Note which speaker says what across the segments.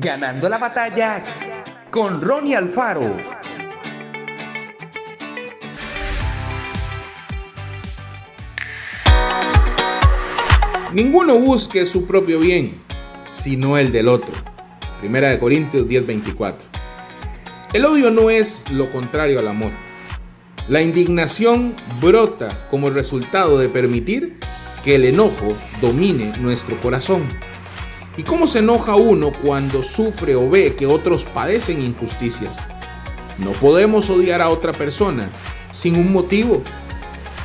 Speaker 1: Ganando la batalla con Ronnie Alfaro.
Speaker 2: Ninguno busque su propio bien, sino el del otro. Primera de Corintios 10:24. El odio no es lo contrario al amor. La indignación brota como resultado de permitir que el enojo domine nuestro corazón. ¿Y cómo se enoja uno cuando sufre o ve que otros padecen injusticias? No podemos odiar a otra persona sin un motivo.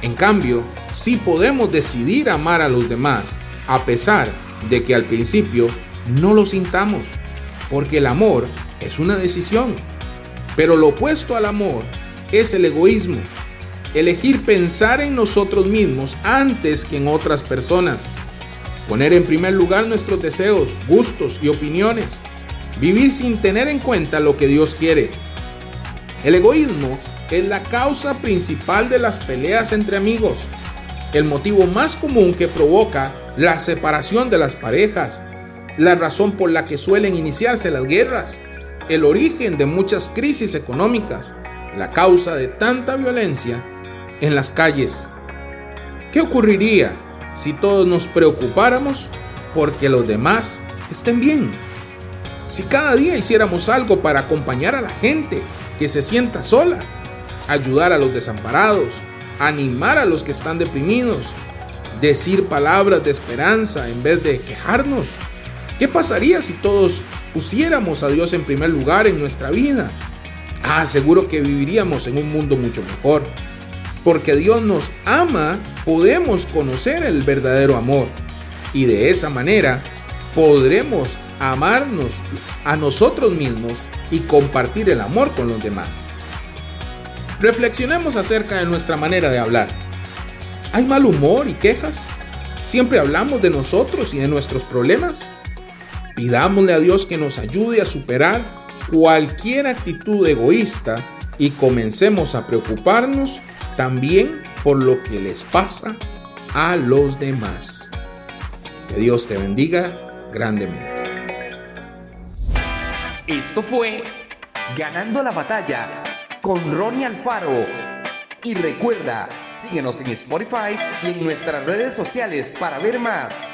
Speaker 2: En cambio, sí podemos decidir amar a los demás, a pesar de que al principio no lo sintamos, porque el amor es una decisión. Pero lo opuesto al amor es el egoísmo, elegir pensar en nosotros mismos antes que en otras personas, poner en primer lugar nuestros deseos, gustos y opiniones, vivir sin tener en cuenta lo que Dios quiere. El egoísmo es la causa principal de las peleas entre amigos, el motivo más común que provoca la separación de las parejas, la razón por la que suelen iniciarse las guerras, el origen de muchas crisis económicas, la causa de tanta violencia en las calles. ¿Qué ocurriría si todos nos preocupáramos porque los demás estén bien? Si cada día hiciéramos algo para acompañar a la gente que se sienta sola, ayudar a los desamparados, animar a los que están deprimidos, decir palabras de esperanza en vez de quejarnos. ¿Qué pasaría si todos pusiéramos a Dios en primer lugar en nuestra vida? Ah, seguro que viviríamos en un mundo mucho mejor. Porque Dios nos ama, podemos conocer el verdadero amor. Y de esa manera podremos amarnos a nosotros mismos y compartir el amor con los demás. Reflexionemos acerca de nuestra manera de hablar. ¿Hay mal humor y quejas? ¿Siempre hablamos de nosotros y de nuestros problemas? Pidámosle a Dios que nos ayude a superar cualquier actitud egoísta y comencemos a preocuparnos también por lo que les pasa a los demás. Que Dios te bendiga grandemente.
Speaker 1: Esto fue Ganando la batalla con Ronnie Alfaro. Y recuerda, síguenos en Spotify y en nuestras redes sociales para ver más.